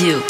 Still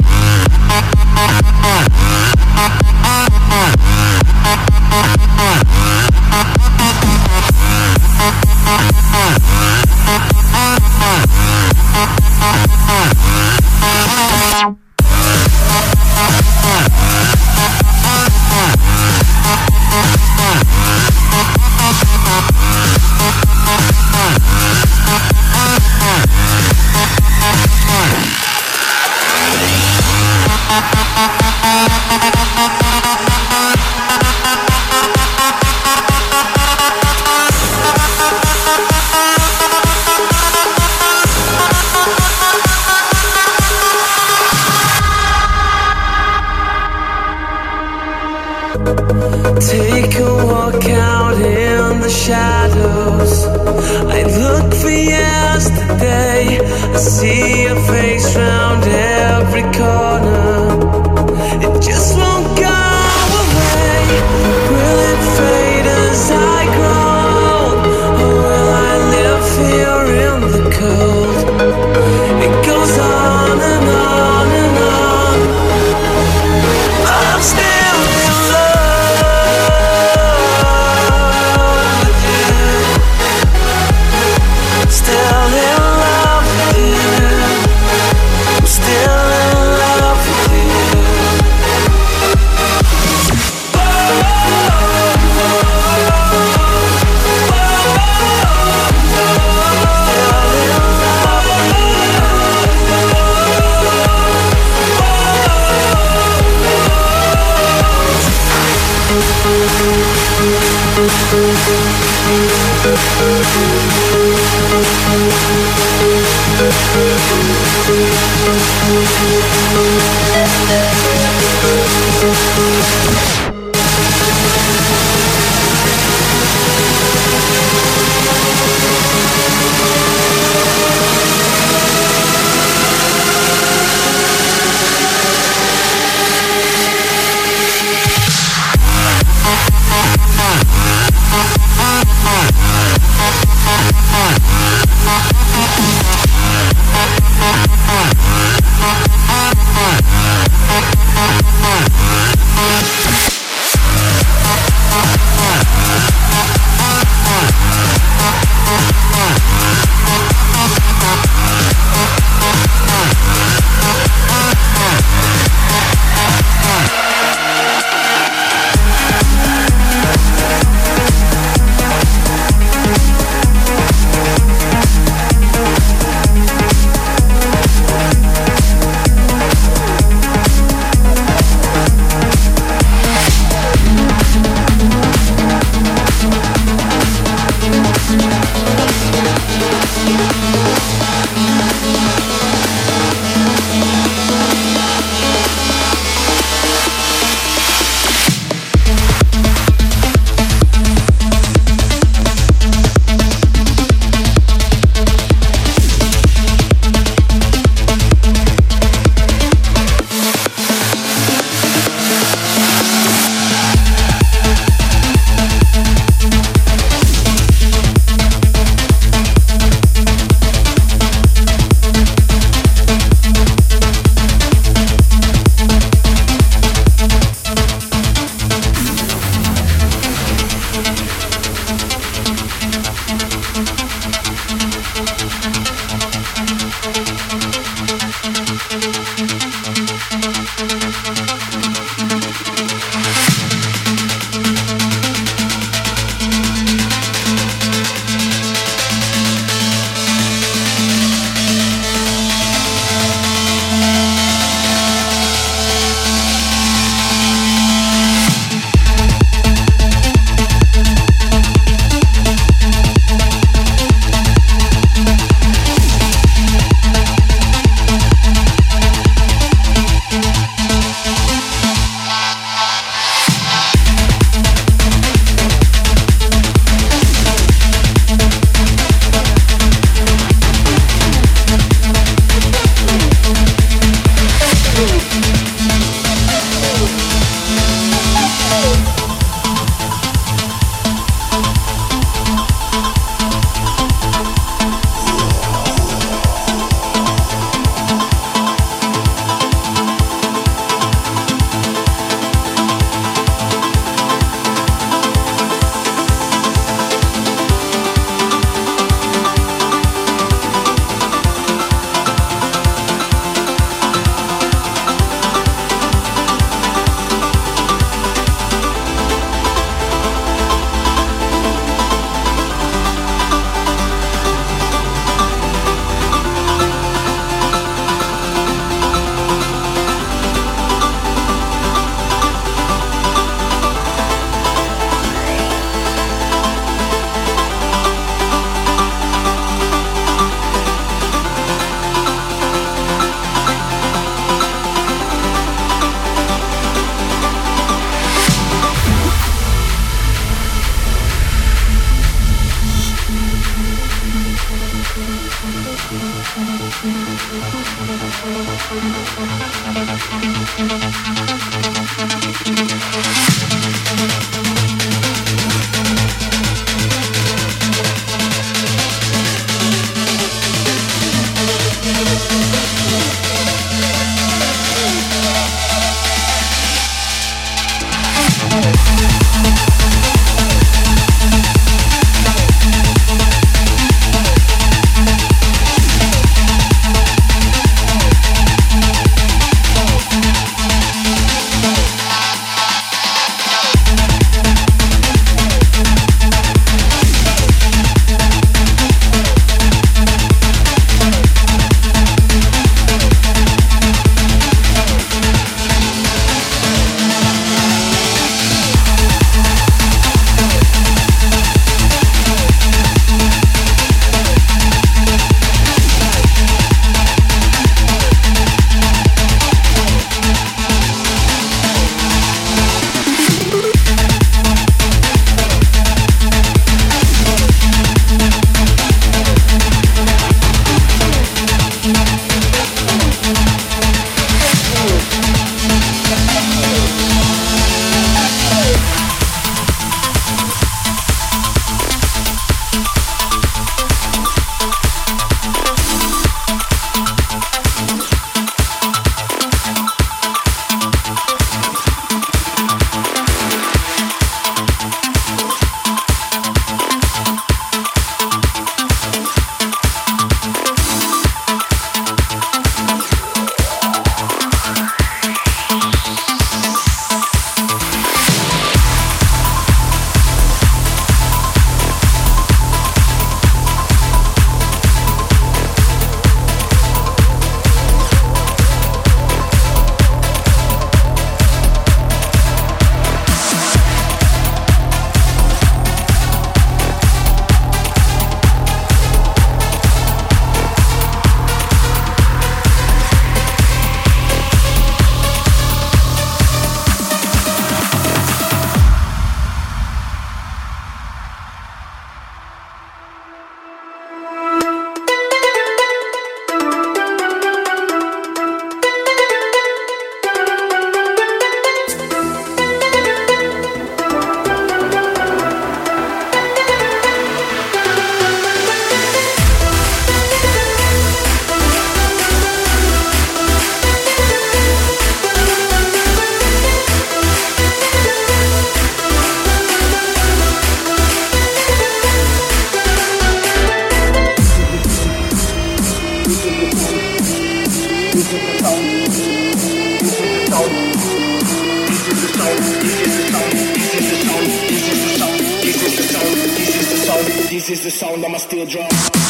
This is the sound of my steel drum.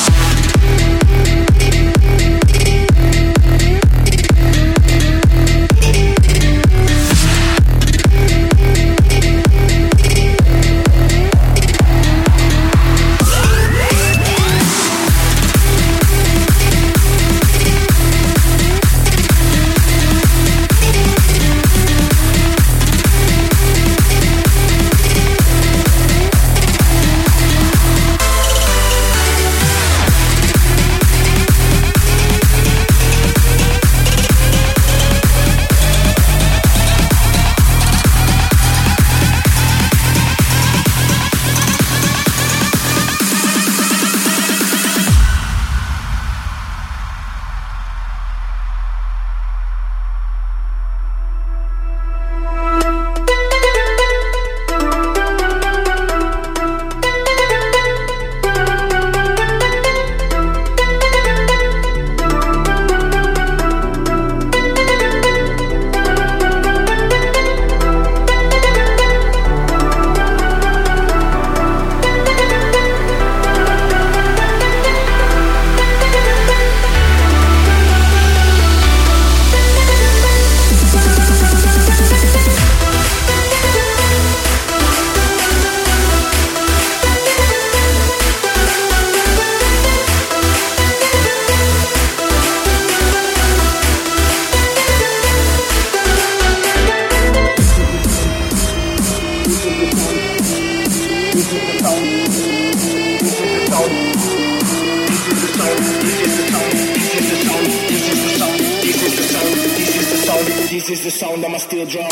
This is the sound, this is the sound, this is the sound of my steel drum.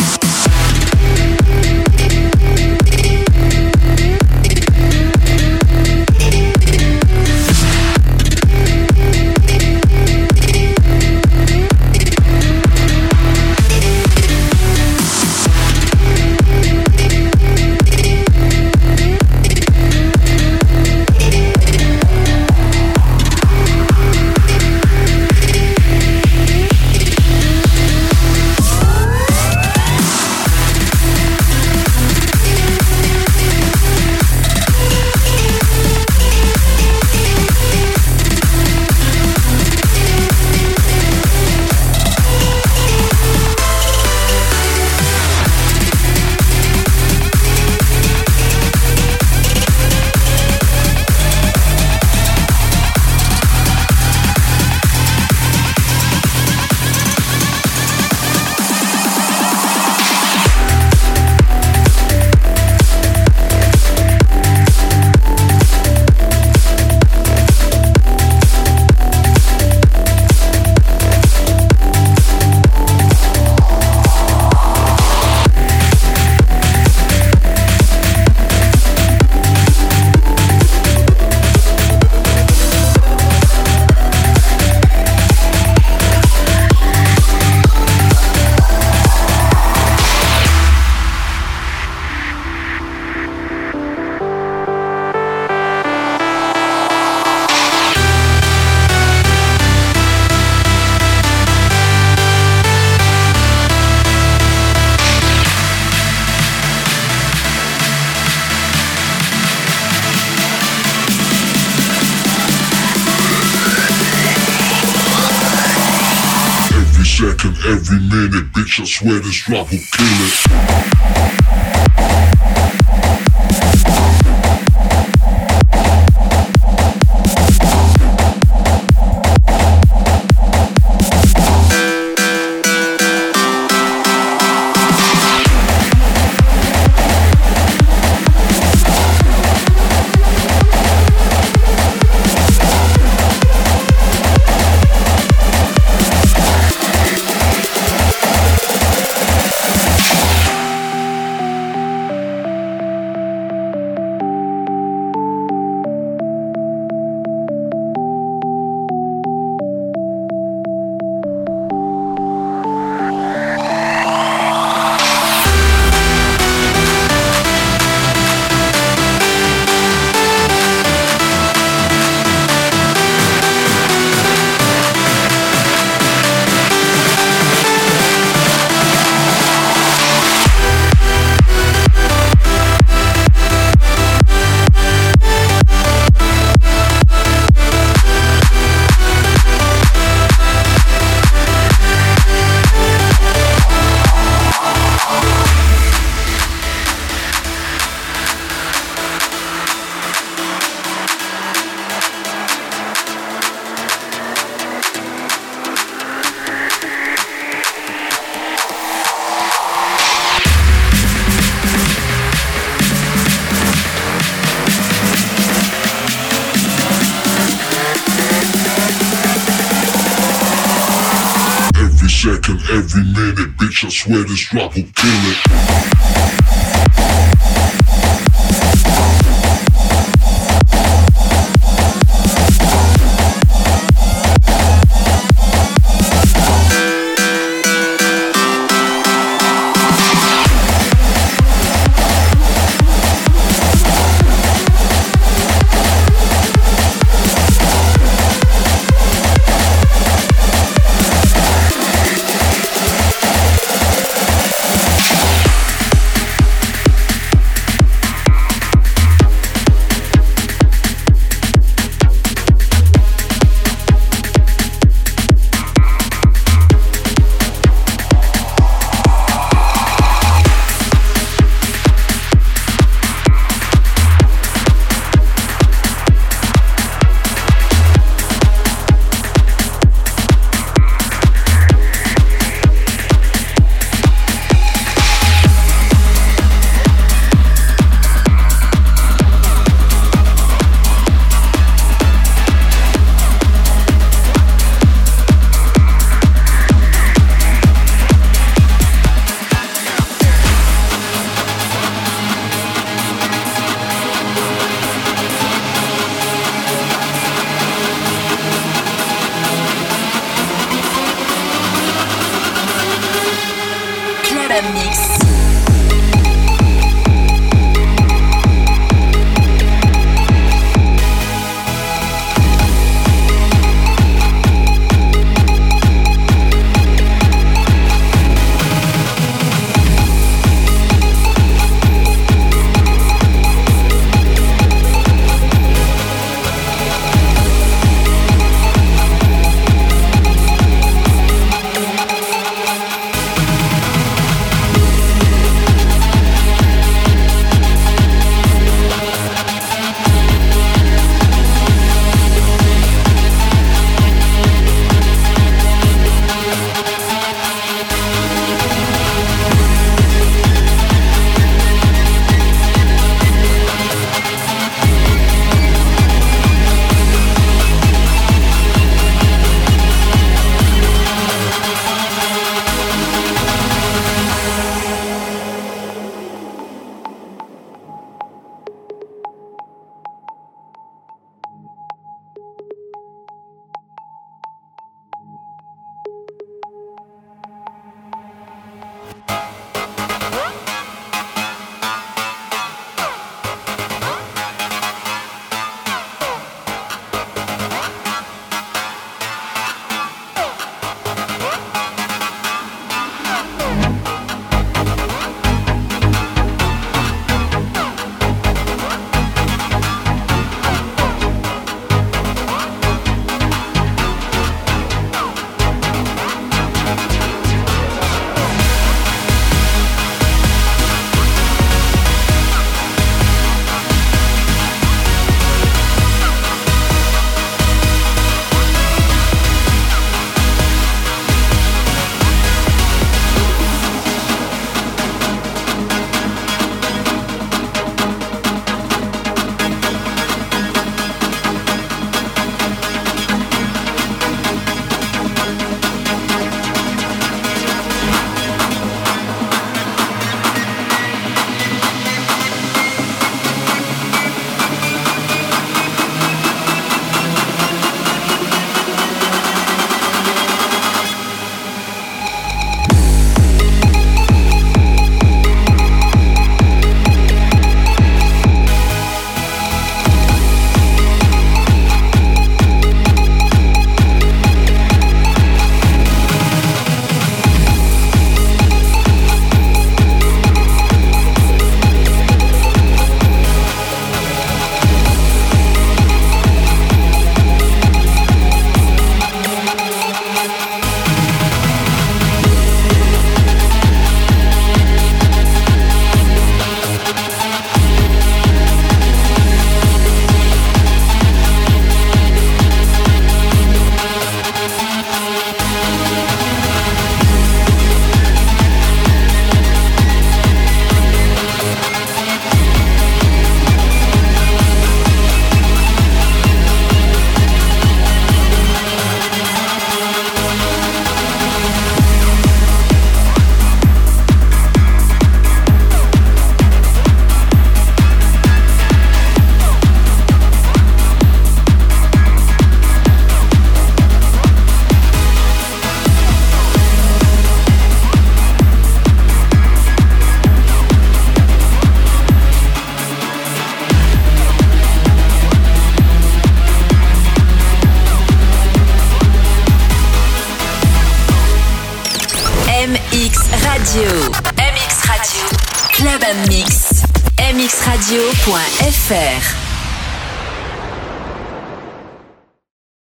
second, every minute. Bitch, I swear this drop will kill it. Bitch. I swear this drop will kill it.